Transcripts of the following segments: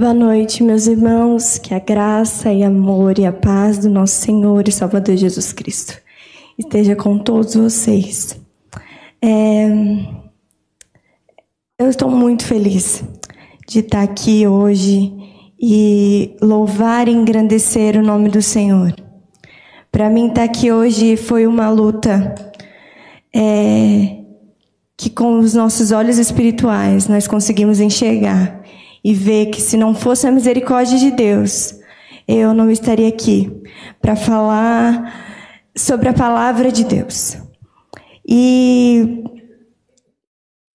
Boa noite, meus irmãos. Que a graça e amor e a paz do nosso Senhor e Salvador Jesus Cristo esteja com todos vocês. É... Eu estou muito feliz de estar aqui hoje e louvar e engrandecer o nome do Senhor. Para mim, estar aqui hoje foi uma luta é... que, com os nossos olhos espirituais, nós conseguimos enxergar e ver que se não fosse a misericórdia de Deus, eu não estaria aqui para falar sobre a palavra de Deus. E,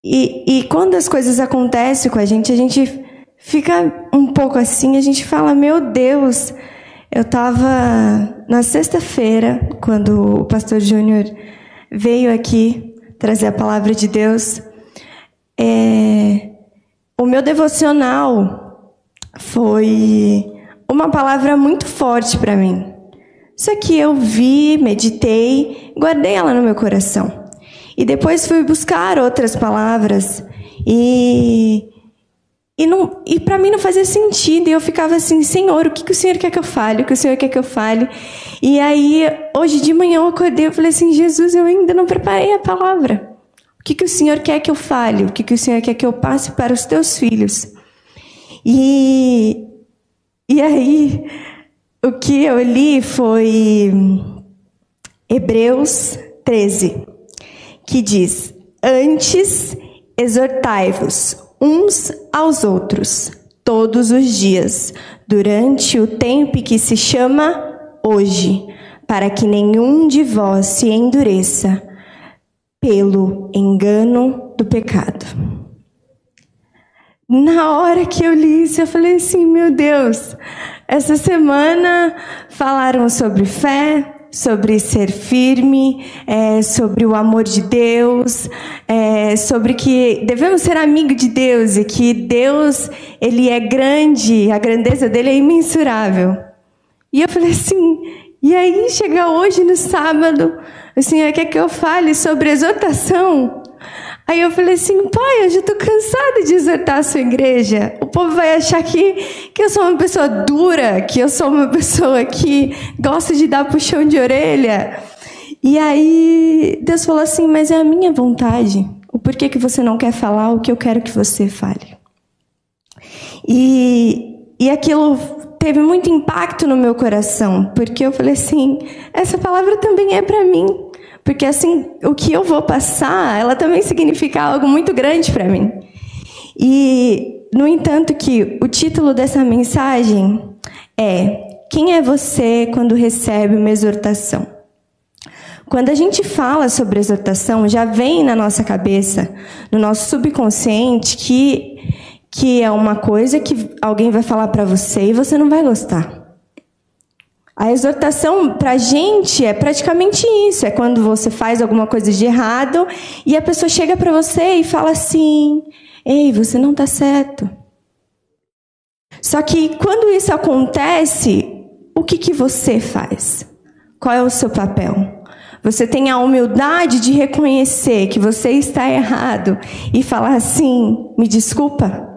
e, e quando as coisas acontecem com a gente, a gente fica um pouco assim, a gente fala, meu Deus, eu estava na sexta-feira, quando o pastor Júnior veio aqui trazer a palavra de Deus, é, o meu devocional foi uma palavra muito forte para mim. Só que eu vi, meditei, guardei ela no meu coração. E depois fui buscar outras palavras e e, não, e para mim não fazia sentido. E eu ficava assim, Senhor, o que, que o Senhor quer que eu fale? O que o Senhor quer que eu fale? E aí, hoje de manhã eu acordei e falei assim, Jesus, eu ainda não preparei a palavra que, que o Senhor quer que eu fale? O que, que o Senhor quer que eu passe para os teus filhos? E, e aí, o que eu li foi Hebreus 13, que diz: Antes exortai-vos uns aos outros, todos os dias, durante o tempo que se chama hoje, para que nenhum de vós se endureça pelo engano do pecado. Na hora que eu li isso, eu falei assim: meu Deus, essa semana falaram sobre fé, sobre ser firme, é, sobre o amor de Deus, é, sobre que devemos ser amigo de Deus e que Deus ele é grande, a grandeza dele é imensurável. E eu falei assim, e aí chega hoje no sábado, o Senhor quer que eu fale sobre exortação. Aí eu falei assim, pai, eu já estou cansada de exortar a sua igreja. O povo vai achar que, que eu sou uma pessoa dura, que eu sou uma pessoa que gosta de dar puxão de orelha. E aí Deus falou assim, mas é a minha vontade. O porquê que você não quer falar o que eu quero que você fale. E, e aquilo teve muito impacto no meu coração, porque eu falei assim: essa palavra também é para mim. Porque assim, o que eu vou passar, ela também significa algo muito grande para mim. E, no entanto, que o título dessa mensagem é Quem é você quando recebe uma exortação? Quando a gente fala sobre exortação, já vem na nossa cabeça, no nosso subconsciente, que que é uma coisa que alguém vai falar para você e você não vai gostar. A exortação para a gente é praticamente isso: é quando você faz alguma coisa de errado e a pessoa chega para você e fala assim: Ei, você não está certo. Só que quando isso acontece, o que, que você faz? Qual é o seu papel? Você tem a humildade de reconhecer que você está errado e falar assim: me desculpa?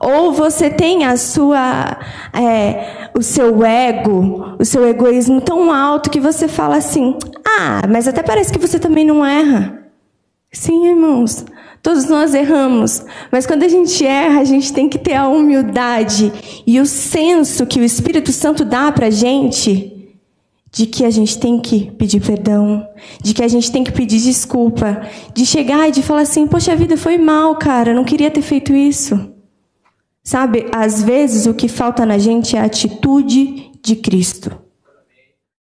Ou você tem a sua, é, o seu ego, o seu egoísmo tão alto que você fala assim: ah, mas até parece que você também não erra. Sim, irmãos, todos nós erramos, mas quando a gente erra, a gente tem que ter a humildade e o senso que o Espírito Santo dá para gente de que a gente tem que pedir perdão, de que a gente tem que pedir desculpa, de chegar e de falar assim: poxa vida, foi mal, cara, não queria ter feito isso. Sabe, às vezes o que falta na gente é a atitude de Cristo.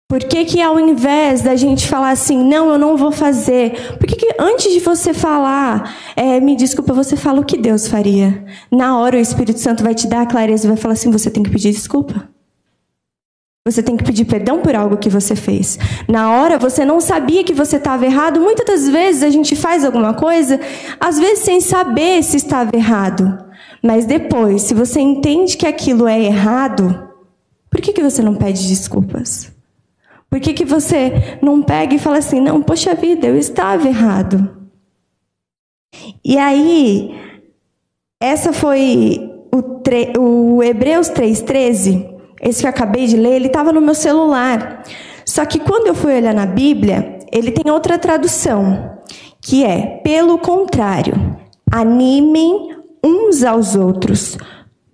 Por que, que ao invés da gente falar assim, não, eu não vou fazer, por que, que antes de você falar, é, me desculpa, você fala o que Deus faria? Na hora o Espírito Santo vai te dar a clareza e vai falar assim, você tem que pedir desculpa. Você tem que pedir perdão por algo que você fez. Na hora você não sabia que você estava errado. Muitas das vezes a gente faz alguma coisa, às vezes sem saber se estava errado. Mas depois, se você entende que aquilo é errado, por que, que você não pede desculpas? Por que, que você não pega e fala assim, não, poxa vida, eu estava errado? E aí, essa foi o, tre... o Hebreus 3,13, esse que eu acabei de ler, ele estava no meu celular. Só que quando eu fui olhar na Bíblia, ele tem outra tradução, que é: pelo contrário, animem uns aos outros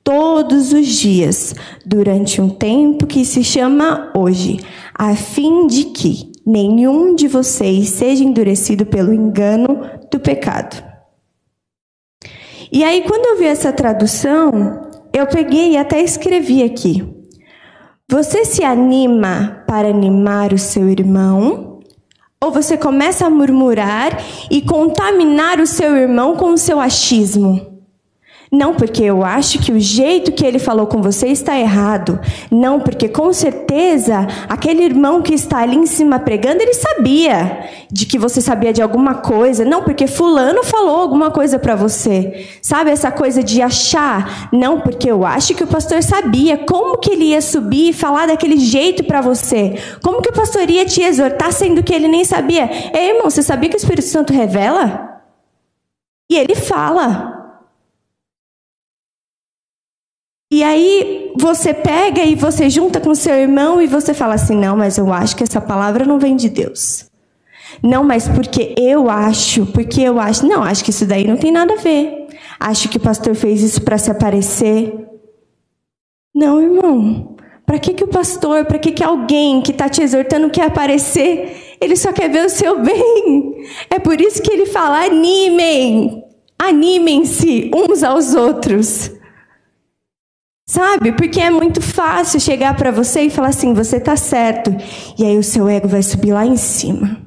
todos os dias, durante um tempo que se chama hoje, a fim de que nenhum de vocês seja endurecido pelo engano do pecado. E aí, quando eu vi essa tradução, eu peguei e até escrevi aqui. Você se anima para animar o seu irmão? Ou você começa a murmurar e contaminar o seu irmão com o seu achismo? Não porque eu acho que o jeito que ele falou com você está errado. Não porque com certeza aquele irmão que está ali em cima pregando, ele sabia de que você sabia de alguma coisa. Não porque fulano falou alguma coisa para você. Sabe essa coisa de achar? Não porque eu acho que o pastor sabia como que ele ia subir e falar daquele jeito para você. Como que o pastor ia te exortar sendo que ele nem sabia? Ei, irmão, você sabia que o Espírito Santo revela? E ele fala. E aí você pega e você junta com seu irmão e você fala assim: não, mas eu acho que essa palavra não vem de Deus. Não, mas porque eu acho, porque eu acho. Não, acho que isso daí não tem nada a ver. Acho que o pastor fez isso para se aparecer. Não, irmão. Para que, que o pastor, para que, que alguém que está te exortando quer aparecer? Ele só quer ver o seu bem. É por isso que ele fala: animem, animem-se uns aos outros. Sabe? Porque é muito fácil chegar para você e falar assim: você tá certo. E aí o seu ego vai subir lá em cima.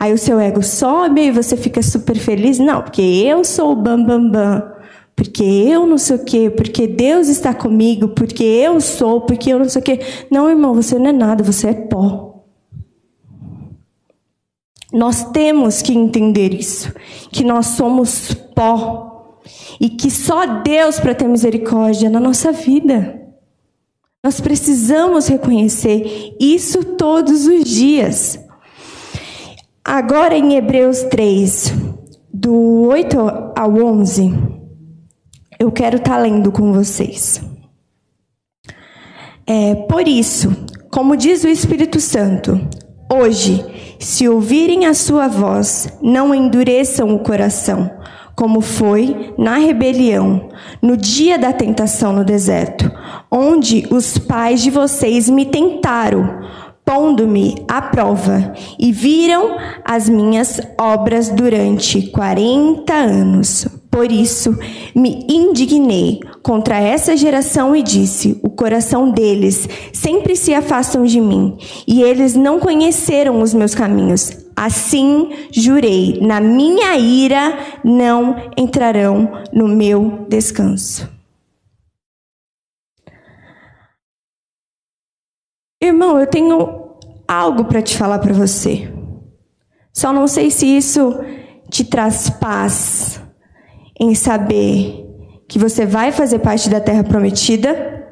Aí o seu ego sobe e você fica super feliz. Não, porque eu sou o bam bam bam. Porque eu não sei o quê, porque Deus está comigo, porque eu sou, porque eu não sei o quê. Não, irmão, você não é nada, você é pó. Nós temos que entender isso, que nós somos pó e que só Deus para ter misericórdia na nossa vida. Nós precisamos reconhecer isso todos os dias. Agora em Hebreus 3, do 8 ao 11, eu quero estar tá lendo com vocês. É, por isso, como diz o Espírito Santo, hoje, se ouvirem a sua voz, não endureçam o coração como foi na rebelião, no dia da tentação no deserto, onde os pais de vocês me tentaram, pondo-me à prova, e viram as minhas obras durante quarenta anos. Por isso me indignei contra essa geração e disse: O coração deles sempre se afastam de mim, e eles não conheceram os meus caminhos. Assim jurei: na minha ira não entrarão no meu descanso. Irmão, eu tenho algo para te falar para você. Só não sei se isso te traz paz em saber que você vai fazer parte da terra prometida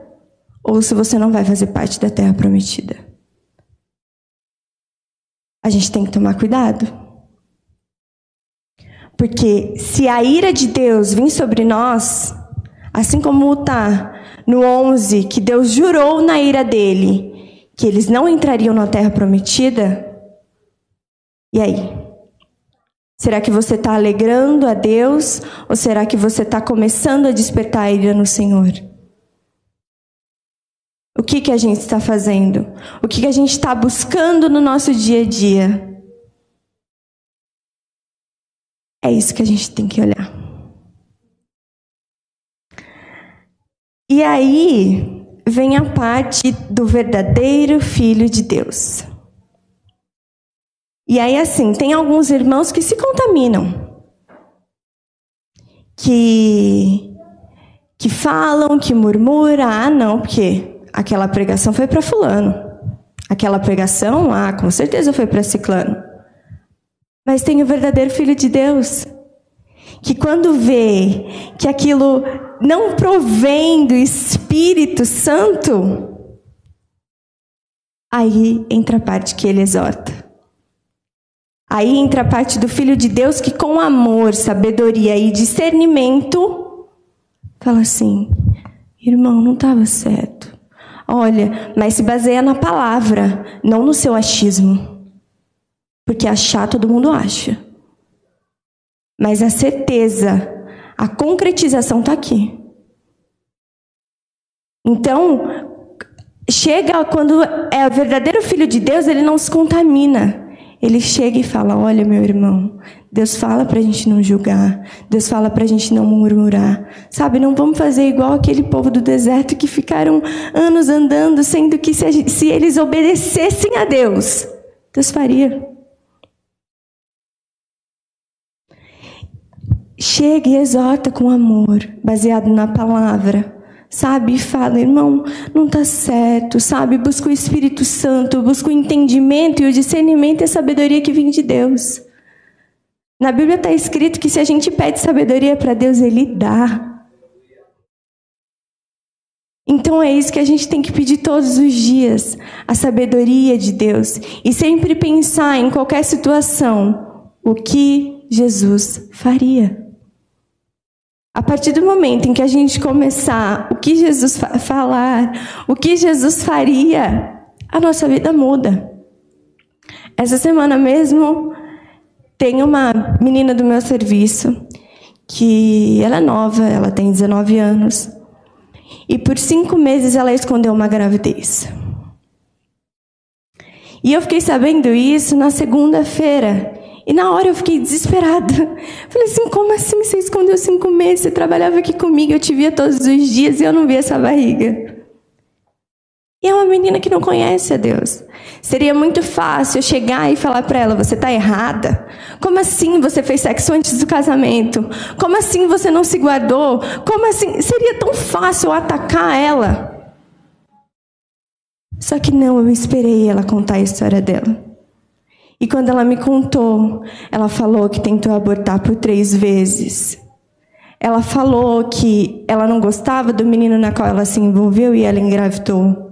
ou se você não vai fazer parte da terra prometida. A gente tem que tomar cuidado. Porque se a ira de Deus vir sobre nós, assim como está no 11, que Deus jurou na ira dele que eles não entrariam na terra prometida, e aí? Será que você está alegrando a Deus ou será que você está começando a despertar a ira no Senhor? O que, que a gente está fazendo? O que, que a gente está buscando no nosso dia a dia? É isso que a gente tem que olhar. E aí vem a parte do verdadeiro Filho de Deus. E aí, assim, tem alguns irmãos que se contaminam. Que, que falam, que murmuram. Ah, não, porque aquela pregação foi para Fulano. Aquela pregação, ah, com certeza foi para Ciclano. Mas tem o verdadeiro Filho de Deus. Que quando vê que aquilo não provém do Espírito Santo, aí entra a parte que ele exorta. Aí entra a parte do Filho de Deus que, com amor, sabedoria e discernimento, fala assim: irmão, não estava certo. Olha, mas se baseia na palavra, não no seu achismo. Porque achar todo mundo acha. Mas a certeza, a concretização está aqui. Então, chega quando é o verdadeiro filho de Deus, ele não se contamina. Ele chega e fala: Olha, meu irmão, Deus fala para a gente não julgar, Deus fala para a gente não murmurar. Sabe, não vamos fazer igual aquele povo do deserto que ficaram anos andando, sendo que se, gente, se eles obedecessem a Deus, Deus faria. Chega e exorta com amor, baseado na palavra sabe? Fala, irmão, não está certo, sabe? Busca o Espírito Santo, busca o entendimento e o discernimento e a sabedoria que vem de Deus. Na Bíblia está escrito que se a gente pede sabedoria para Deus, Ele dá. Então é isso que a gente tem que pedir todos os dias, a sabedoria de Deus. E sempre pensar em qualquer situação, o que Jesus faria. A partir do momento em que a gente começar o que Jesus fa falar, o que Jesus faria, a nossa vida muda. Essa semana mesmo tem uma menina do meu serviço que ela é nova, ela tem 19 anos. E por cinco meses ela escondeu uma gravidez. E eu fiquei sabendo isso na segunda-feira. E na hora eu fiquei desesperada. Falei assim: como assim você escondeu cinco meses? Você trabalhava aqui comigo, eu te via todos os dias e eu não via essa barriga. E é uma menina que não conhece a Deus. Seria muito fácil eu chegar e falar para ela: você está errada. Como assim você fez sexo antes do casamento? Como assim você não se guardou? Como assim? Seria tão fácil atacar ela. Só que não, eu esperei ela contar a história dela. E quando ela me contou, ela falou que tentou abortar por três vezes. Ela falou que ela não gostava do menino na qual ela se envolveu e ela engravidou.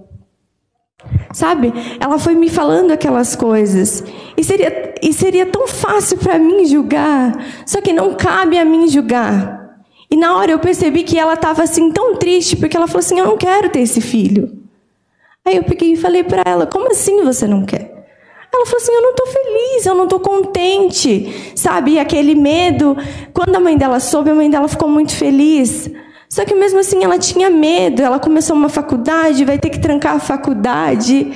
Sabe? Ela foi me falando aquelas coisas. E seria, e seria tão fácil para mim julgar. Só que não cabe a mim julgar. E na hora eu percebi que ela estava assim tão triste, porque ela falou assim: Eu não quero ter esse filho. Aí eu peguei e falei para ela: Como assim você não quer? Ela falou assim: Eu não estou feliz, eu não estou contente, sabe? E aquele medo. Quando a mãe dela soube, a mãe dela ficou muito feliz. Só que mesmo assim ela tinha medo. Ela começou uma faculdade, vai ter que trancar a faculdade.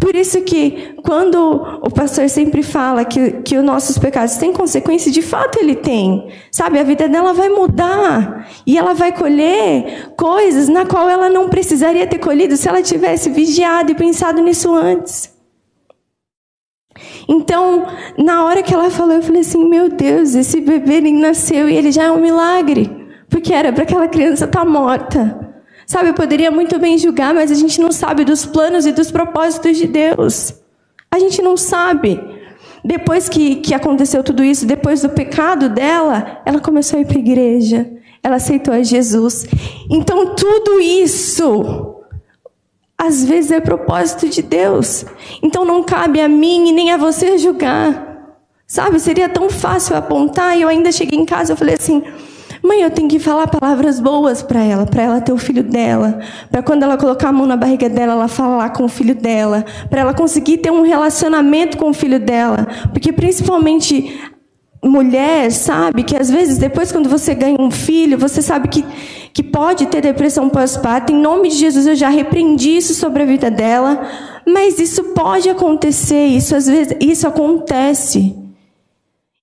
Por isso que quando o pastor sempre fala que, que os nossos pecados têm consequência, de fato ele tem. Sabe, a vida dela vai mudar. E ela vai colher coisas na qual ela não precisaria ter colhido se ela tivesse vigiado e pensado nisso antes. Então, na hora que ela falou, eu falei assim: meu Deus, esse bebê nem nasceu e ele já é um milagre. Porque era para aquela criança estar tá morta. Sabe, eu poderia muito bem julgar, mas a gente não sabe dos planos e dos propósitos de Deus. A gente não sabe. Depois que, que aconteceu tudo isso, depois do pecado dela, ela começou a ir para a igreja. Ela aceitou a Jesus. Então, tudo isso às vezes é propósito de Deus. Então não cabe a mim e nem a você julgar. Sabe, seria tão fácil apontar e eu ainda cheguei em casa e falei assim: "Mãe, eu tenho que falar palavras boas para ela, para ela ter o filho dela, para quando ela colocar a mão na barriga dela, ela falar com o filho dela, para ela conseguir ter um relacionamento com o filho dela, porque principalmente mulher sabe que às vezes depois quando você ganha um filho, você sabe que que pode ter depressão pós-parto. Em nome de Jesus, eu já repreendi isso sobre a vida dela. Mas isso pode acontecer, isso às vezes isso acontece.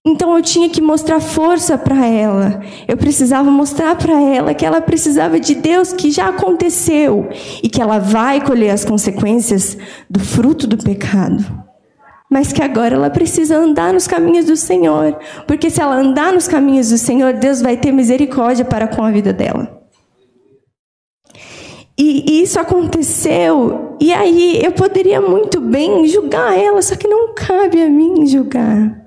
Então eu tinha que mostrar força para ela. Eu precisava mostrar para ela que ela precisava de Deus, que já aconteceu e que ela vai colher as consequências do fruto do pecado. Mas que agora ela precisa andar nos caminhos do Senhor, porque se ela andar nos caminhos do Senhor, Deus vai ter misericórdia para com a vida dela. E isso aconteceu, e aí eu poderia muito bem julgar ela, só que não cabe a mim julgar.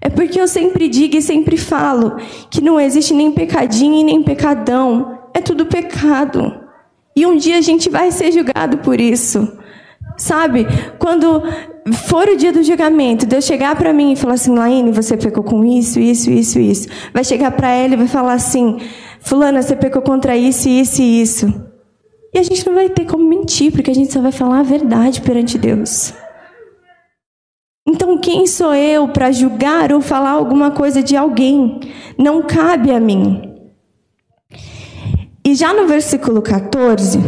É porque eu sempre digo e sempre falo que não existe nem pecadinho e nem pecadão, é tudo pecado. E um dia a gente vai ser julgado por isso. Sabe? Quando for o dia do julgamento, Deus chegar para mim e falar assim, Laine, você pecou com isso, isso, isso, isso. Vai chegar para ela e vai falar assim, Fulana, você pecou contra isso, isso e isso. E a gente não vai ter como mentir, porque a gente só vai falar a verdade perante Deus. Então, quem sou eu para julgar ou falar alguma coisa de alguém? Não cabe a mim. E já no versículo 14, está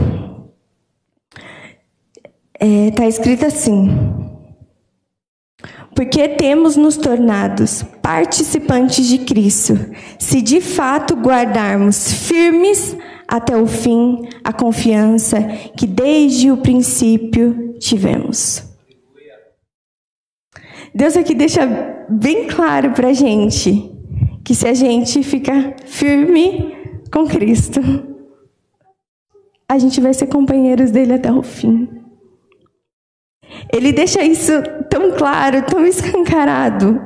é, tá escrito assim: Porque temos nos tornados participantes de Cristo, se de fato guardarmos firmes até o fim a confiança que desde o princípio tivemos. Deus aqui deixa bem claro para a gente que se a gente ficar firme com Cristo, a gente vai ser companheiros dele até o fim. Ele deixa isso tão claro, tão escancarado.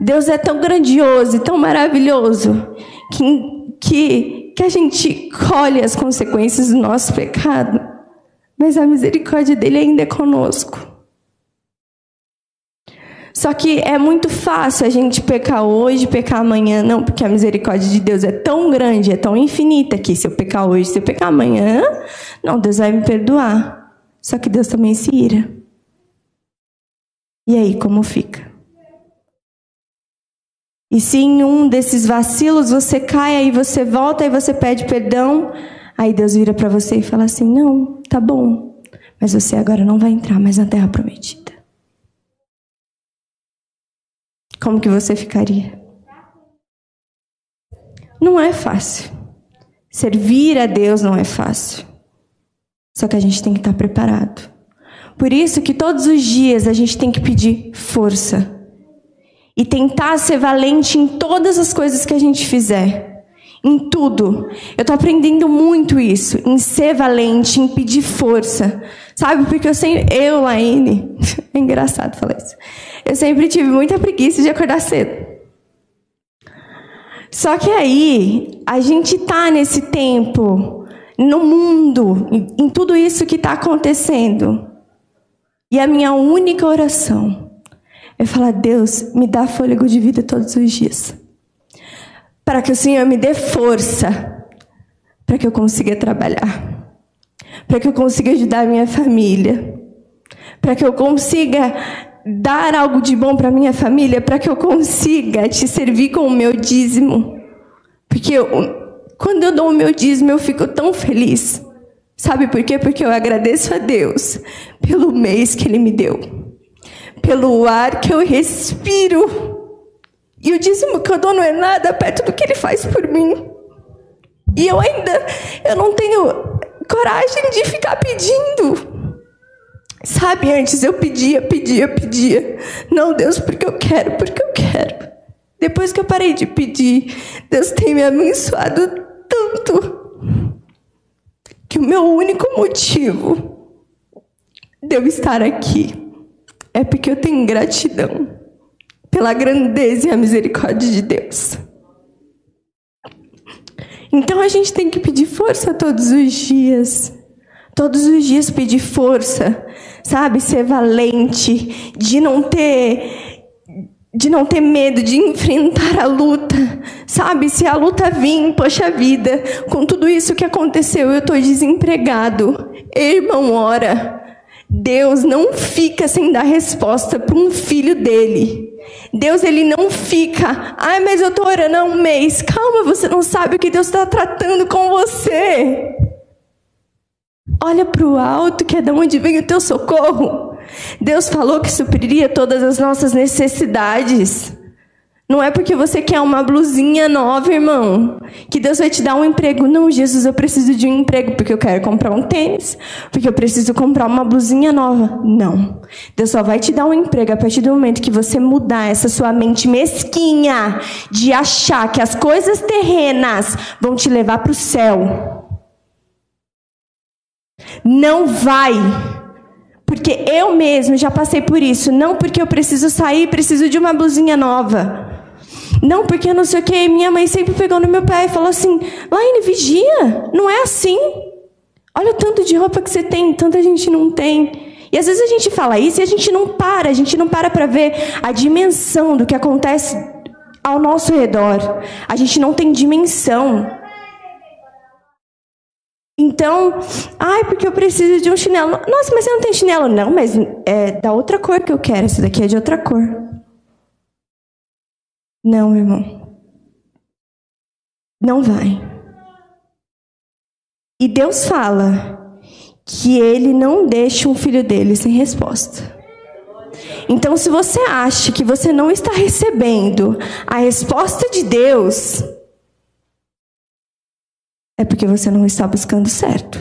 Deus é tão grandioso e tão maravilhoso que, que que a gente colhe as consequências do nosso pecado, mas a misericórdia dele ainda é conosco. Só que é muito fácil a gente pecar hoje, pecar amanhã, não, porque a misericórdia de Deus é tão grande, é tão infinita que se eu pecar hoje, se eu pecar amanhã, não, Deus vai me perdoar. Só que Deus também se ira. E aí, como fica? E se em um desses vacilos você cai, aí você volta e você pede perdão, aí Deus vira para você e fala assim: Não, tá bom, mas você agora não vai entrar mais na terra prometida. Como que você ficaria? Não é fácil. Servir a Deus não é fácil. Só que a gente tem que estar preparado. Por isso que todos os dias a gente tem que pedir força e tentar ser valente em todas as coisas que a gente fizer. Em tudo. Eu tô aprendendo muito isso, em ser valente, em pedir força. Sabe? Porque eu sempre. Eu, Laine. É engraçado falar isso. Eu sempre tive muita preguiça de acordar cedo. Só que aí, a gente tá nesse tempo, no mundo, em tudo isso que está acontecendo. E a minha única oração é falar: Deus, me dá fôlego de vida todos os dias. Para que o Senhor me dê força, para que eu consiga trabalhar, para que eu consiga ajudar a minha família, para que eu consiga dar algo de bom para minha família, para que eu consiga te servir com o meu dízimo. Porque eu, quando eu dou o meu dízimo, eu fico tão feliz. Sabe por quê? Porque eu agradeço a Deus pelo mês que Ele me deu pelo ar que eu respiro. E o dízimo que eu dou não é nada perto do que ele faz por mim. E eu ainda eu não tenho coragem de ficar pedindo. Sabe, antes eu pedia, pedia, pedia. Não, Deus, porque eu quero, porque eu quero. Depois que eu parei de pedir, Deus tem me abençoado tanto que o meu único motivo de eu estar aqui é porque eu tenho gratidão pela grandeza e a misericórdia de Deus. Então a gente tem que pedir força todos os dias. Todos os dias pedir força, sabe? Ser valente, de não ter de não ter medo de enfrentar a luta, sabe? Se a luta vir, poxa vida, com tudo isso que aconteceu, eu estou desempregado. Irmão, ora. Deus não fica sem dar resposta para um filho dele. Deus ele não fica, ai, mas eu estou orando há um mês. Calma, você não sabe o que Deus está tratando com você. Olha para o alto, que é de onde vem o teu socorro. Deus falou que supriria todas as nossas necessidades. Não é porque você quer uma blusinha nova, irmão, que Deus vai te dar um emprego. Não, Jesus, eu preciso de um emprego porque eu quero comprar um tênis, porque eu preciso comprar uma blusinha nova. Não. Deus só vai te dar um emprego a partir do momento que você mudar essa sua mente mesquinha de achar que as coisas terrenas vão te levar para o céu. Não vai. Porque eu mesmo já passei por isso. Não porque eu preciso sair, preciso de uma blusinha nova. Não, porque não sei o que. Minha mãe sempre pegou no meu pé e falou assim: Laine, vigia, não é assim. Olha o tanto de roupa que você tem, tanta gente não tem. E às vezes a gente fala isso e a gente não para, a gente não para para ver a dimensão do que acontece ao nosso redor. A gente não tem dimensão. Então, ai, porque eu preciso de um chinelo. Nossa, mas você não tem chinelo? Não, mas é da outra cor que eu quero. Esse daqui é de outra cor. Não, meu irmão. Não vai. E Deus fala que ele não deixa um filho dele sem resposta. Então, se você acha que você não está recebendo a resposta de Deus, é porque você não está buscando certo.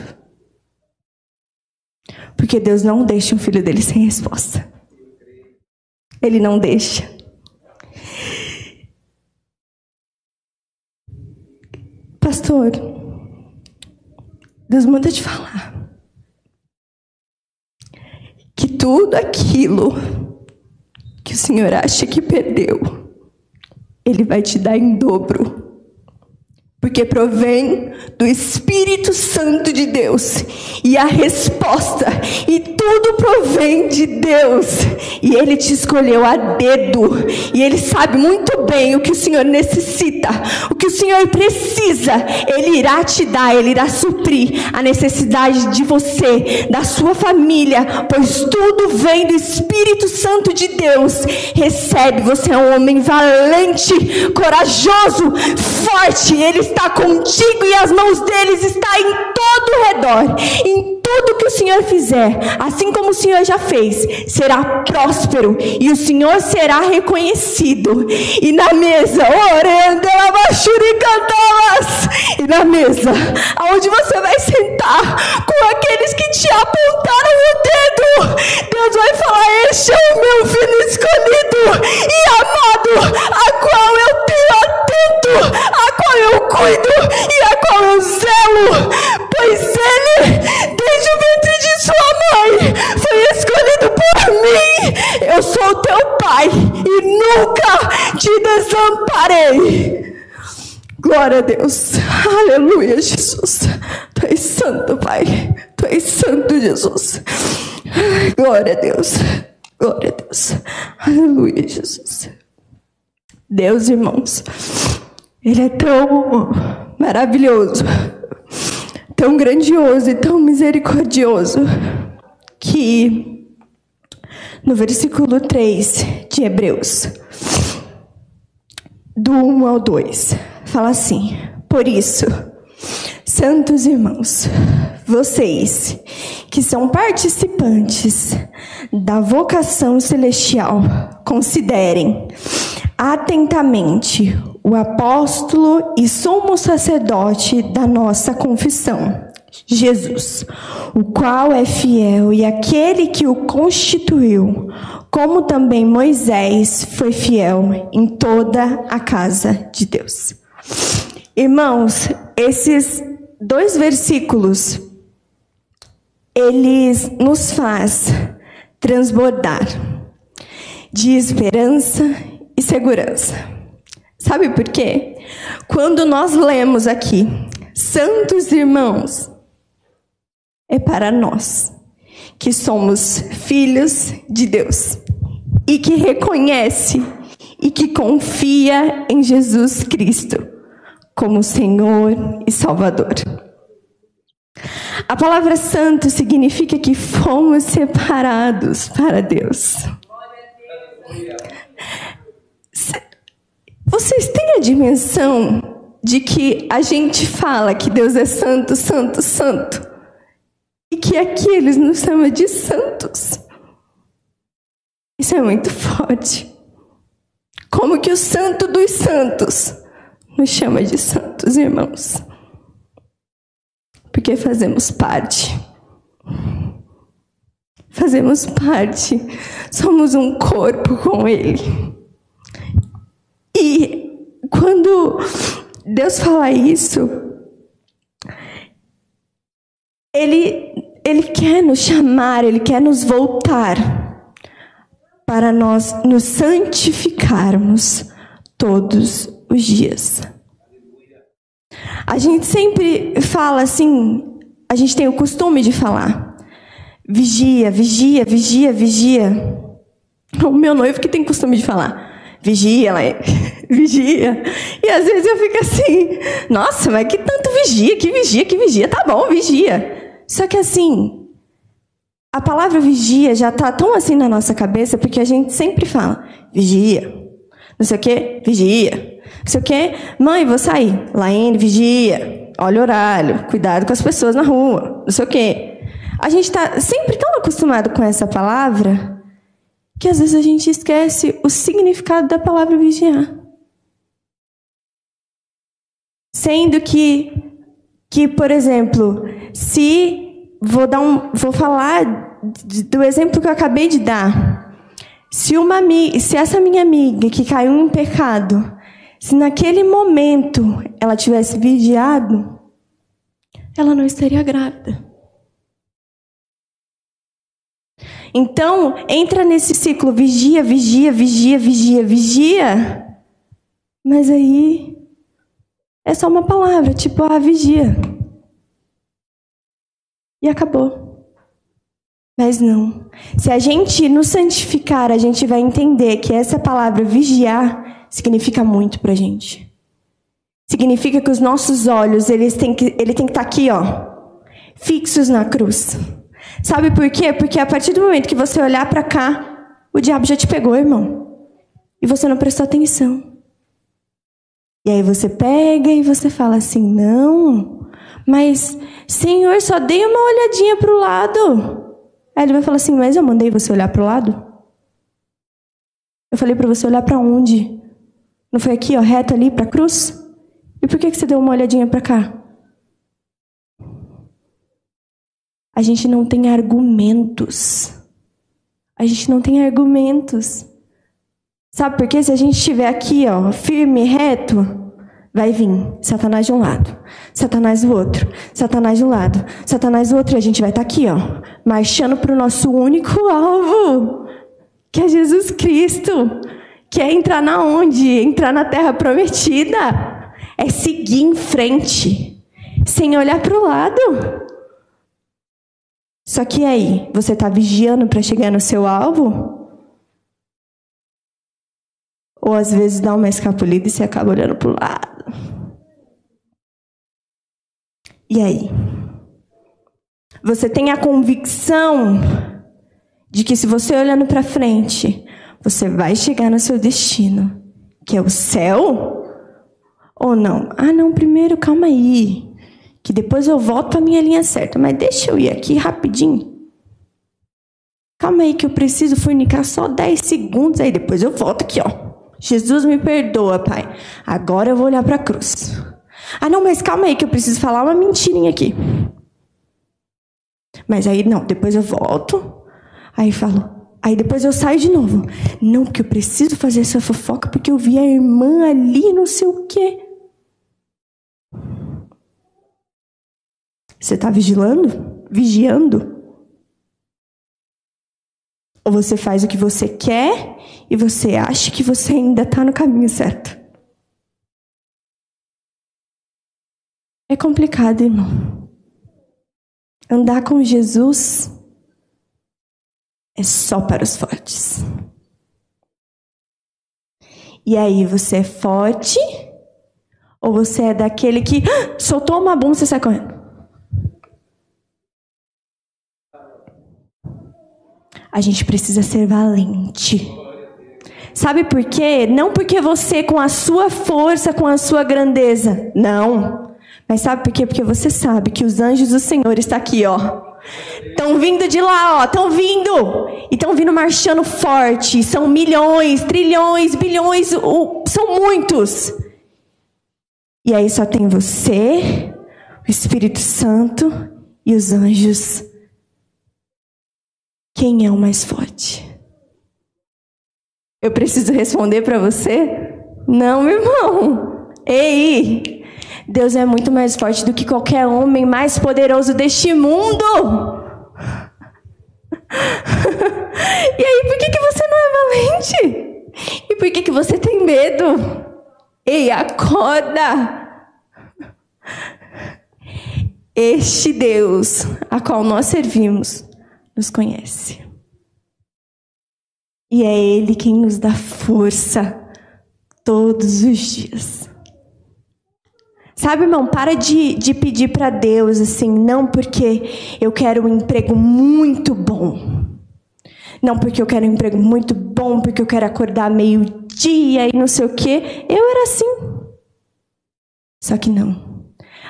Porque Deus não deixa um filho dele sem resposta. Ele não deixa. Pastor, Deus manda te falar que tudo aquilo que o Senhor acha que perdeu, Ele vai te dar em dobro porque provém do Espírito Santo de Deus. E a resposta, e tudo provém de Deus. E Ele te escolheu a dedo. E Ele sabe muito bem o que o Senhor necessita, o que o Senhor precisa. Ele irá te dar, Ele irá suprir a necessidade de você, da sua família, pois tudo vem do Espírito Santo de Deus. Recebe, você é um homem valente, corajoso, forte. Ele está contigo e as mãos deles estão em todo o redor. Em tudo que o Senhor fizer, assim como o Senhor já fez, será próspero e o Senhor será reconhecido. E na mesa, orando, e na mesa, aonde você vai sentar com aqueles que te apontaram o dedo, Deus vai falar: Este é o meu filho escolhido e amado, a qual eu tenho atento, a qual eu cuido e a qual eu zelo, pois ele, desde o ventre de sua mãe, foi escolhido por mim. Eu sou teu pai e nunca te desamparei. Glória a Deus. Aleluia, Jesus. Tu és santo, Pai. Tu és santo, Jesus. Glória a Deus. Glória a Deus. Aleluia, Jesus. Deus, irmãos. Ele é tão maravilhoso, tão grandioso e tão misericordioso que no versículo 3 de Hebreus, do 1 ao 2, fala assim: Por isso, santos irmãos, vocês que são participantes da vocação celestial, considerem atentamente o apóstolo e sumo sacerdote da nossa confissão, Jesus, o qual é fiel e aquele que o constituiu, como também Moisés foi fiel em toda a casa de Deus. Irmãos, esses dois versículos eles nos faz transbordar de esperança e segurança. Sabe por quê? Quando nós lemos aqui, santos irmãos, é para nós que somos filhos de Deus e que reconhece e que confia em Jesus Cristo como Senhor e Salvador. A palavra santo significa que fomos separados para Deus. Vocês têm a dimensão de que a gente fala que Deus é santo, santo, santo, e que aqui eles nos chamam de santos. Isso é muito forte. Como que o santo dos santos nos chama de santos, irmãos? Porque fazemos parte. Fazemos parte. Somos um corpo com Ele. Quando Deus fala isso, ele, ele quer nos chamar, Ele quer nos voltar para nós nos santificarmos todos os dias. A gente sempre fala assim, a gente tem o costume de falar, vigia, vigia, vigia, vigia. O meu noivo que tem costume de falar, vigia, ela é, vigia. E às vezes eu fico assim, nossa, mas que tanto vigia, que vigia, que vigia. Tá bom, vigia. Só que assim, a palavra vigia já tá tão assim na nossa cabeça, porque a gente sempre fala, vigia. Não sei o quê, vigia. Não sei o quê, mãe, vou sair. Laine, vigia. Olha o horário, cuidado com as pessoas na rua. Não sei o quê. A gente está sempre tão acostumado com essa palavra que às vezes a gente esquece o significado da palavra vigiar. Sendo que, que por exemplo, se vou dar um, vou falar do exemplo que eu acabei de dar. Se uma se essa minha amiga que caiu em pecado, se naquele momento ela tivesse vigiado, ela não estaria grávida. Então, entra nesse ciclo vigia, vigia, vigia, vigia, vigia. Mas aí é só uma palavra, tipo, ah, vigia. E acabou. Mas não. Se a gente nos santificar, a gente vai entender que essa palavra vigiar significa muito pra gente. Significa que os nossos olhos, eles têm que, ele tem que estar tá aqui, ó, fixos na cruz. Sabe por quê? Porque a partir do momento que você olhar para cá, o diabo já te pegou, irmão. E você não prestou atenção. E aí você pega e você fala assim: não, mas Senhor, só dei uma olhadinha para o lado. Aí ele vai falar assim: mas eu mandei você olhar para o lado? Eu falei para você olhar para onde? Não foi aqui, ó, reto ali para a cruz? E por que, que você deu uma olhadinha para cá? A gente não tem argumentos. A gente não tem argumentos. Sabe por quê? Se a gente estiver aqui, ó, firme, reto, vai vir Satanás de um lado, Satanás do outro, Satanás de um lado, Satanás do outro, e a gente vai estar tá aqui, ó, marchando para o nosso único alvo, que é Jesus Cristo. Que é entrar na onde? Entrar na terra prometida. É seguir em frente, sem olhar para o lado. Só que aí, você está vigiando para chegar no seu alvo? Ou às vezes dá uma escapulida e você acaba olhando para o lado. E aí? Você tem a convicção de que se você olhando para frente, você vai chegar no seu destino, que é o céu? Ou não? Ah, não, primeiro calma aí, que depois eu volto para minha linha certa, mas deixa eu ir aqui rapidinho. Calma aí que eu preciso fornicar só 10 segundos aí depois eu volto aqui, ó. Jesus me perdoa, Pai. Agora eu vou olhar para a cruz. Ah, não, mas calma aí que eu preciso falar uma mentirinha aqui. Mas aí não, depois eu volto. Aí falo, aí depois eu saio de novo. Não, porque eu preciso fazer essa fofoca porque eu vi a irmã ali, não sei o quê. Você está vigilando? Vigiando? Ou você faz o que você quer e você acha que você ainda está no caminho certo? É complicado, irmão. Andar com Jesus é só para os fortes. E aí, você é forte? Ou você é daquele que ah, soltou uma bomba e sai correndo? A gente precisa ser valente. Sabe por quê? Não porque você, com a sua força, com a sua grandeza. Não. Mas sabe por quê? Porque você sabe que os anjos do Senhor estão aqui, ó. Estão vindo de lá, ó. Estão vindo. E estão vindo marchando forte. São milhões, trilhões, bilhões. São muitos. E aí só tem você, o Espírito Santo e os anjos quem é o mais forte? Eu preciso responder para você? Não, meu irmão. Ei! Deus é muito mais forte do que qualquer homem mais poderoso deste mundo. e aí, por que, que você não é valente? E por que, que você tem medo? Ei, acorda! Este Deus a qual nós servimos nos conhece. E é Ele quem nos dá força todos os dias. Sabe, irmão, para de, de pedir para Deus assim, não porque eu quero um emprego muito bom. Não porque eu quero um emprego muito bom, porque eu quero acordar meio-dia e não sei o quê. Eu era assim. Só que não.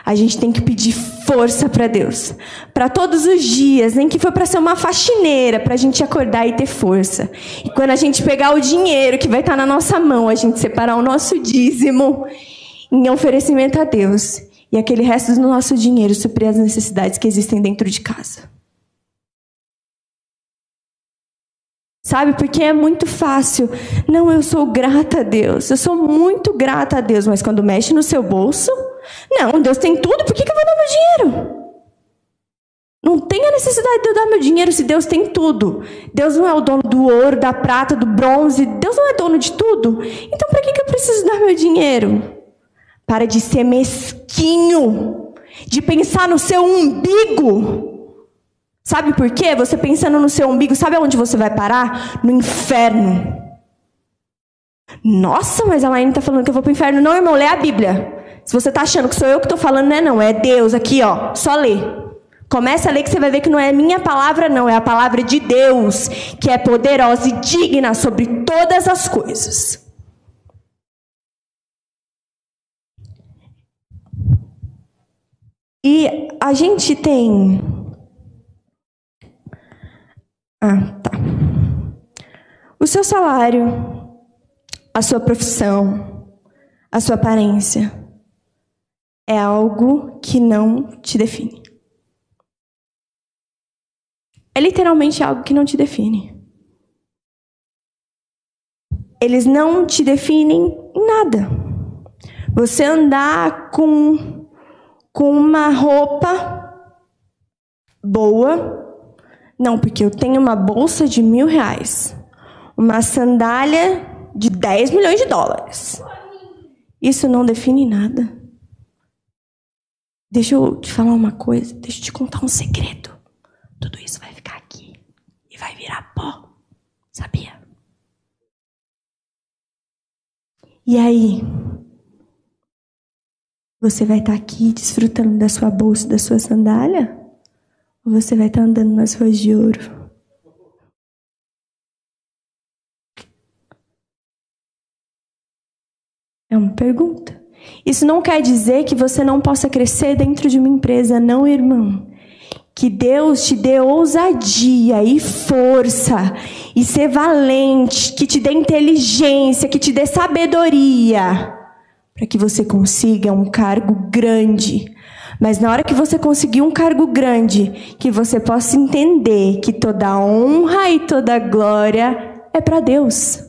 A gente tem que pedir força para Deus. Para todos os dias, nem que for para ser uma faxineira, para a gente acordar e ter força. E quando a gente pegar o dinheiro que vai estar tá na nossa mão, a gente separar o nosso dízimo em oferecimento a Deus. E aquele resto do nosso dinheiro suprir as necessidades que existem dentro de casa. Sabe? Porque é muito fácil. Não, eu sou grata a Deus. Eu sou muito grata a Deus. Mas quando mexe no seu bolso, não, Deus tem tudo, por que, que eu vou dar meu dinheiro? Não tem a necessidade de eu dar meu dinheiro se Deus tem tudo. Deus não é o dono do ouro, da prata, do bronze. Deus não é dono de tudo. Então, para que, que eu preciso dar meu dinheiro? Para de ser mesquinho, de pensar no seu umbigo. Sabe por quê? Você pensando no seu umbigo, sabe aonde você vai parar? No inferno. Nossa, mas a Laine está falando que eu vou para o inferno. Não, irmão, lê a Bíblia. Se você está achando que sou eu que estou falando, não é não, é Deus aqui, ó. Só lê. Começa a ler que você vai ver que não é minha palavra, não, é a palavra de Deus, que é poderosa e digna sobre todas as coisas. E a gente tem. Ah, tá. O seu salário, a sua profissão, a sua aparência é algo que não te define. É literalmente algo que não te define. Eles não te definem em nada. Você andar com, com uma roupa boa, não, porque eu tenho uma bolsa de mil reais, uma sandália de 10 milhões de dólares. Isso não define nada. Deixa eu te falar uma coisa, deixa eu te contar um segredo. Tudo isso vai ficar aqui e vai virar pó. Sabia? E aí? Você vai estar tá aqui desfrutando da sua bolsa, da sua sandália? Ou você vai estar tá andando nas ruas de ouro? É uma pergunta. Isso não quer dizer que você não possa crescer dentro de uma empresa, não, irmão. Que Deus te dê ousadia e força e ser valente, que te dê inteligência, que te dê sabedoria, para que você consiga um cargo grande. Mas na hora que você conseguir um cargo grande, que você possa entender que toda honra e toda glória é para Deus.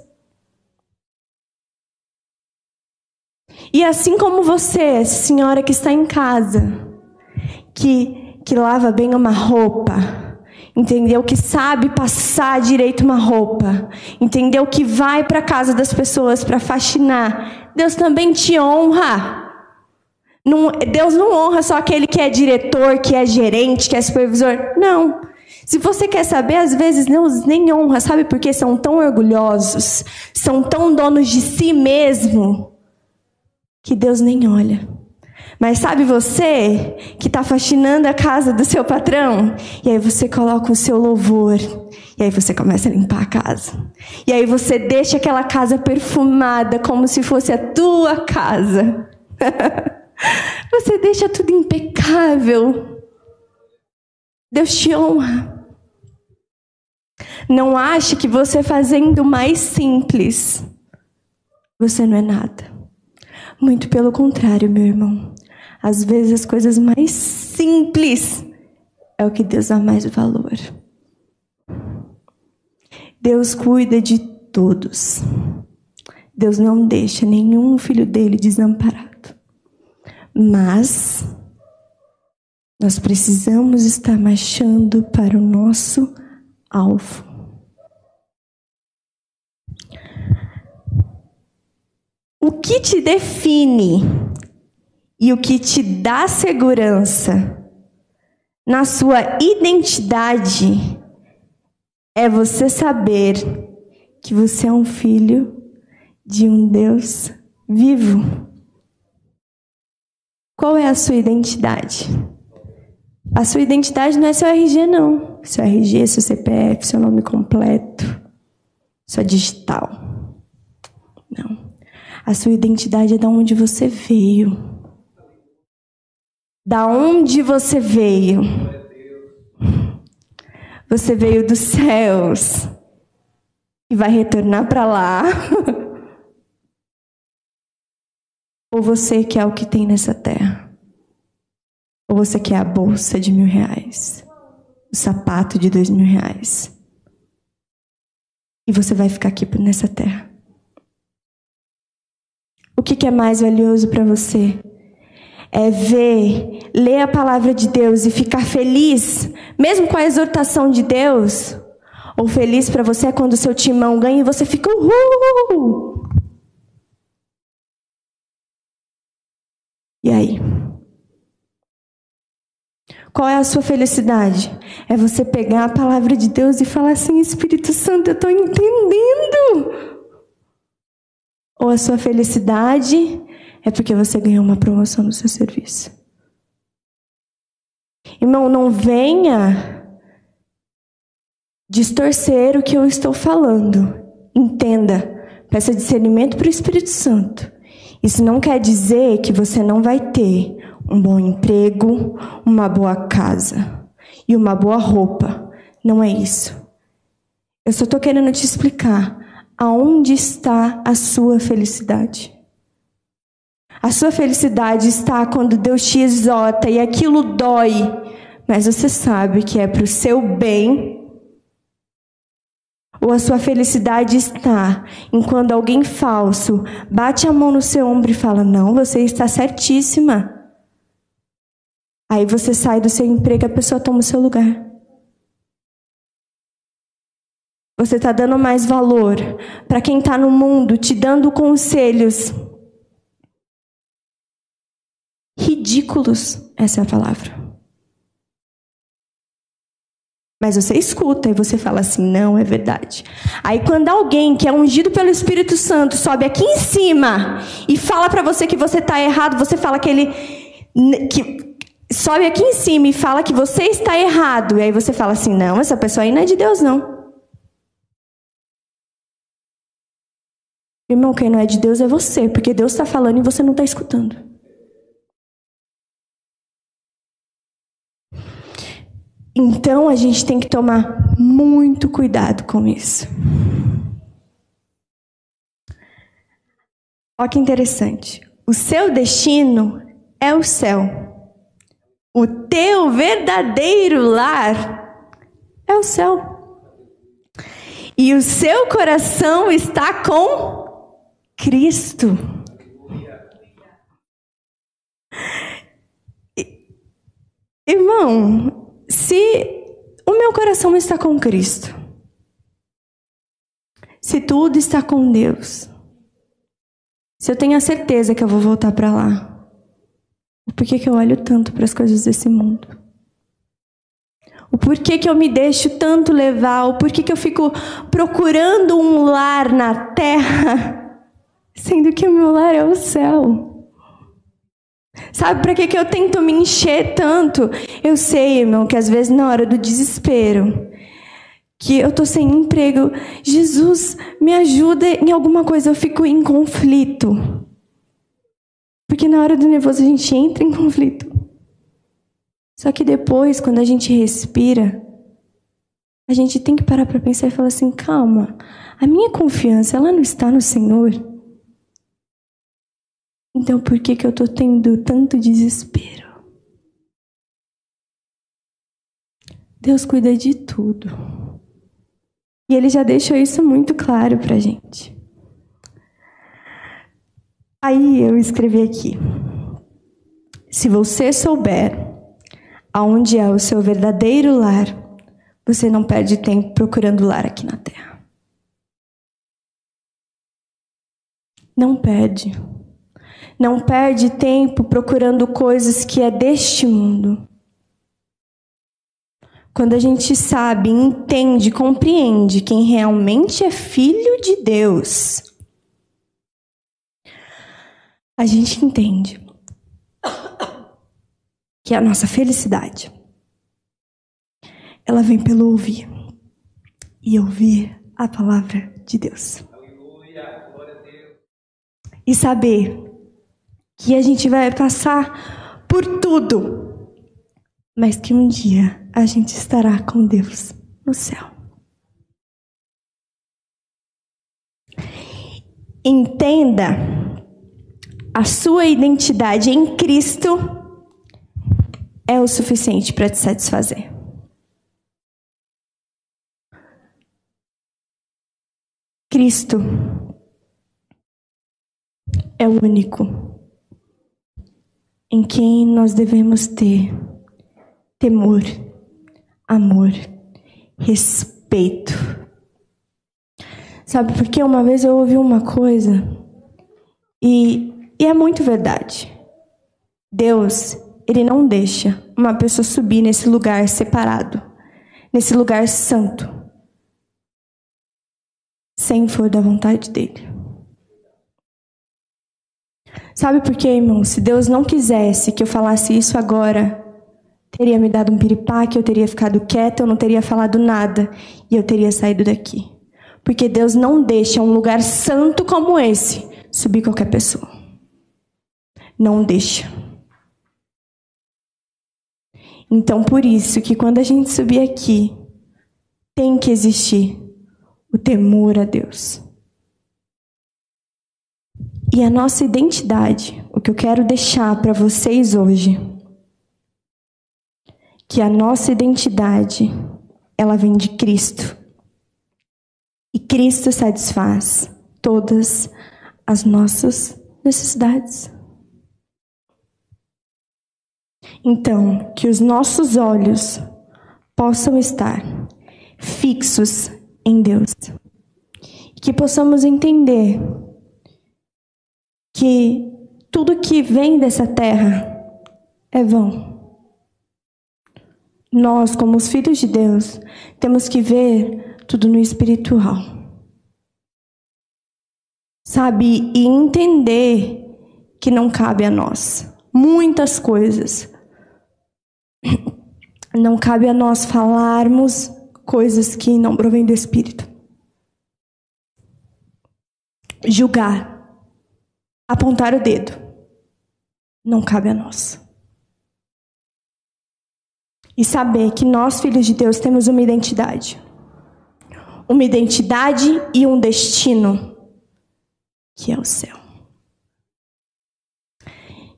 E assim como você, senhora que está em casa, que, que lava bem uma roupa, entendeu? Que sabe passar direito uma roupa, entendeu? Que vai para casa das pessoas para faxinar, Deus também te honra. Não, Deus não honra só aquele que é diretor, que é gerente, que é supervisor. Não. Se você quer saber, às vezes Deus nem honra, sabe por quê? São tão orgulhosos, são tão donos de si mesmo que Deus nem olha. Mas sabe você que está faxinando a casa do seu patrão? E aí você coloca o seu louvor. E aí você começa a limpar a casa. E aí você deixa aquela casa perfumada como se fosse a tua casa. você deixa tudo impecável. Deus te honra. Não ache que você fazendo mais simples, você não é nada. Muito pelo contrário, meu irmão. Às vezes as coisas mais simples é o que Deus dá mais valor. Deus cuida de todos. Deus não deixa nenhum filho dele desamparado. Mas nós precisamos estar marchando para o nosso alvo. O que te define e o que te dá segurança na sua identidade é você saber que você é um filho de um Deus vivo. Qual é a sua identidade? A sua identidade não é seu RG, não. Seu RG, seu CPF, seu nome completo, sua digital. Não. A sua identidade é da onde você veio. Da onde você veio. Você veio dos céus e vai retornar para lá. Ou você quer o que tem nessa terra? Ou você quer a bolsa de mil reais? O sapato de dois mil reais? E você vai ficar aqui nessa terra. O que, que é mais valioso para você? É ver, ler a palavra de Deus e ficar feliz, mesmo com a exortação de Deus? Ou feliz para você é quando seu timão ganha e você fica uhul? E aí? Qual é a sua felicidade? É você pegar a palavra de Deus e falar assim: Espírito Santo, eu estou entendendo. Ou a sua felicidade é porque você ganhou uma promoção no seu serviço. Irmão, não venha distorcer o que eu estou falando. Entenda. Peça discernimento para o Espírito Santo. Isso não quer dizer que você não vai ter um bom emprego, uma boa casa e uma boa roupa. Não é isso. Eu só estou querendo te explicar aonde está a sua felicidade. A sua felicidade está quando Deus te exorta e aquilo dói, mas você sabe que é para o seu bem. Ou a sua felicidade está em quando alguém falso bate a mão no seu ombro e fala: Não, você está certíssima. Aí você sai do seu emprego a pessoa toma o seu lugar. Você está dando mais valor para quem está no mundo te dando conselhos ridículos. Essa é a palavra. Mas você escuta e você fala assim: não, é verdade. Aí, quando alguém que é ungido pelo Espírito Santo sobe aqui em cima e fala para você que você está errado, você fala que ele. Que, sobe aqui em cima e fala que você está errado, e aí você fala assim: não, essa pessoa aí não é de Deus, não. Irmão, quem não é de Deus é você, porque Deus está falando e você não está escutando. Então a gente tem que tomar muito cuidado com isso. Olha que interessante. O seu destino é o céu. O teu verdadeiro lar é o céu. E o seu coração está com Cristo. Irmão, se o meu coração está com Cristo, se tudo está com Deus, se eu tenho a certeza que eu vou voltar para lá, o porquê que eu olho tanto para as coisas desse mundo. O porquê que eu me deixo tanto levar, o porquê que eu fico procurando um lar na terra, sendo que o meu lar é o céu. Sabe para que, que eu tento me encher tanto? Eu sei, irmão, que às vezes na hora do desespero, que eu tô sem emprego, Jesus me ajuda em alguma coisa, eu fico em conflito. Porque na hora do nervoso a gente entra em conflito. Só que depois, quando a gente respira, a gente tem que parar para pensar e falar assim: calma, a minha confiança ela não está no Senhor. Então por que, que eu estou tendo tanto desespero? Deus cuida de tudo. E Ele já deixou isso muito claro para gente. Aí eu escrevi aqui: se você souber aonde é o seu verdadeiro lar, você não perde tempo procurando lar aqui na terra. Não perde. Não perde tempo procurando coisas que é deste mundo. Quando a gente sabe, entende, compreende quem realmente é filho de Deus, a gente entende que a nossa felicidade, ela vem pelo ouvir e ouvir a palavra de Deus. E saber que a gente vai passar por tudo, mas que um dia a gente estará com Deus no céu. Entenda a sua identidade em Cristo é o suficiente para te satisfazer. Cristo é o único em quem nós devemos ter temor, amor, respeito. Sabe por que uma vez eu ouvi uma coisa e, e é muito verdade. Deus, ele não deixa uma pessoa subir nesse lugar separado, nesse lugar santo, sem for da vontade dele. Sabe por quê, irmão? Se Deus não quisesse que eu falasse isso agora, teria me dado um piripaque, eu teria ficado quieta, eu não teria falado nada e eu teria saído daqui. Porque Deus não deixa um lugar santo como esse subir qualquer pessoa. Não deixa. Então, por isso que quando a gente subir aqui, tem que existir o temor a Deus. E a nossa identidade, o que eu quero deixar para vocês hoje, que a nossa identidade, ela vem de Cristo. E Cristo satisfaz todas as nossas necessidades. Então, que os nossos olhos possam estar fixos em Deus. Que possamos entender que tudo que vem dessa terra é vão. Nós, como os filhos de Deus, temos que ver tudo no espiritual. Sabe? E entender que não cabe a nós. Muitas coisas. Não cabe a nós falarmos coisas que não provêm do Espírito. Julgar apontar o dedo. Não cabe a nós. E saber que nós, filhos de Deus, temos uma identidade. Uma identidade e um destino, que é o céu.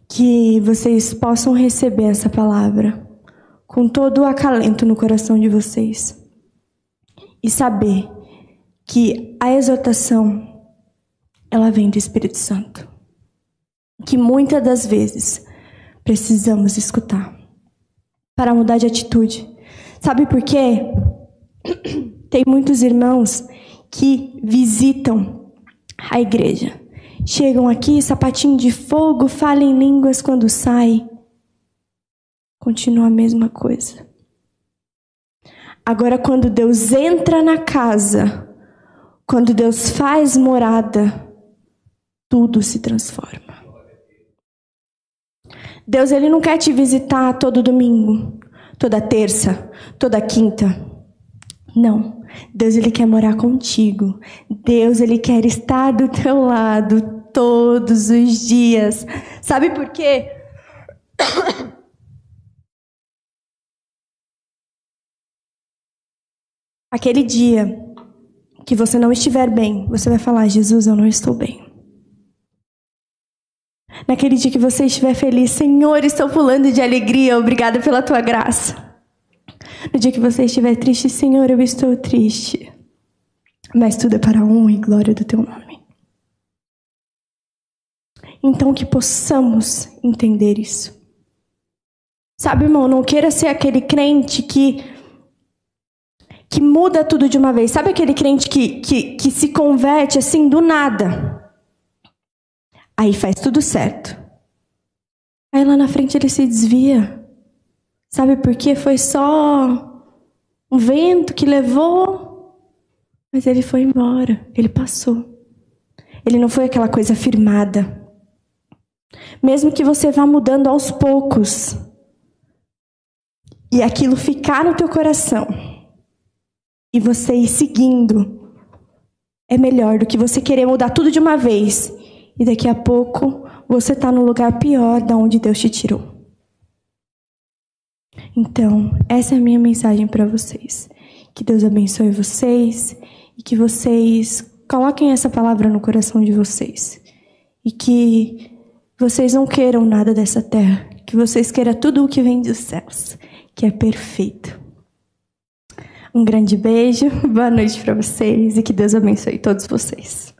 Que vocês possam receber essa palavra com todo o acalento no coração de vocês. E saber que a exortação, ela vem do Espírito Santo que muitas das vezes precisamos escutar para mudar de atitude. Sabe por quê? Tem muitos irmãos que visitam a igreja. Chegam aqui, sapatinho de fogo, falam línguas quando sai. Continua a mesma coisa. Agora, quando Deus entra na casa, quando Deus faz morada, tudo se transforma. Deus ele não quer te visitar todo domingo, toda terça, toda quinta. Não. Deus ele quer morar contigo. Deus ele quer estar do teu lado todos os dias. Sabe por quê? Aquele dia que você não estiver bem, você vai falar: Jesus, eu não estou bem. Naquele dia que você estiver feliz, Senhor, estou pulando de alegria, obrigada pela tua graça. No dia que você estiver triste, Senhor, eu estou triste. Mas tudo é para a honra e glória do teu nome. Então que possamos entender isso. Sabe, irmão, não queira ser aquele crente que que muda tudo de uma vez. Sabe aquele crente que, que, que se converte assim do nada? Aí faz tudo certo. Aí lá na frente ele se desvia. Sabe por quê? Foi só um vento que levou, mas ele foi embora, ele passou. Ele não foi aquela coisa firmada. Mesmo que você vá mudando aos poucos, e aquilo ficar no teu coração e você ir seguindo é melhor do que você querer mudar tudo de uma vez e daqui a pouco você está no lugar pior da onde Deus te tirou. Então, essa é a minha mensagem para vocês. Que Deus abençoe vocês e que vocês coloquem essa palavra no coração de vocês. E que vocês não queiram nada dessa terra, que vocês queiram tudo o que vem dos céus, que é perfeito. Um grande beijo, boa noite para vocês e que Deus abençoe todos vocês.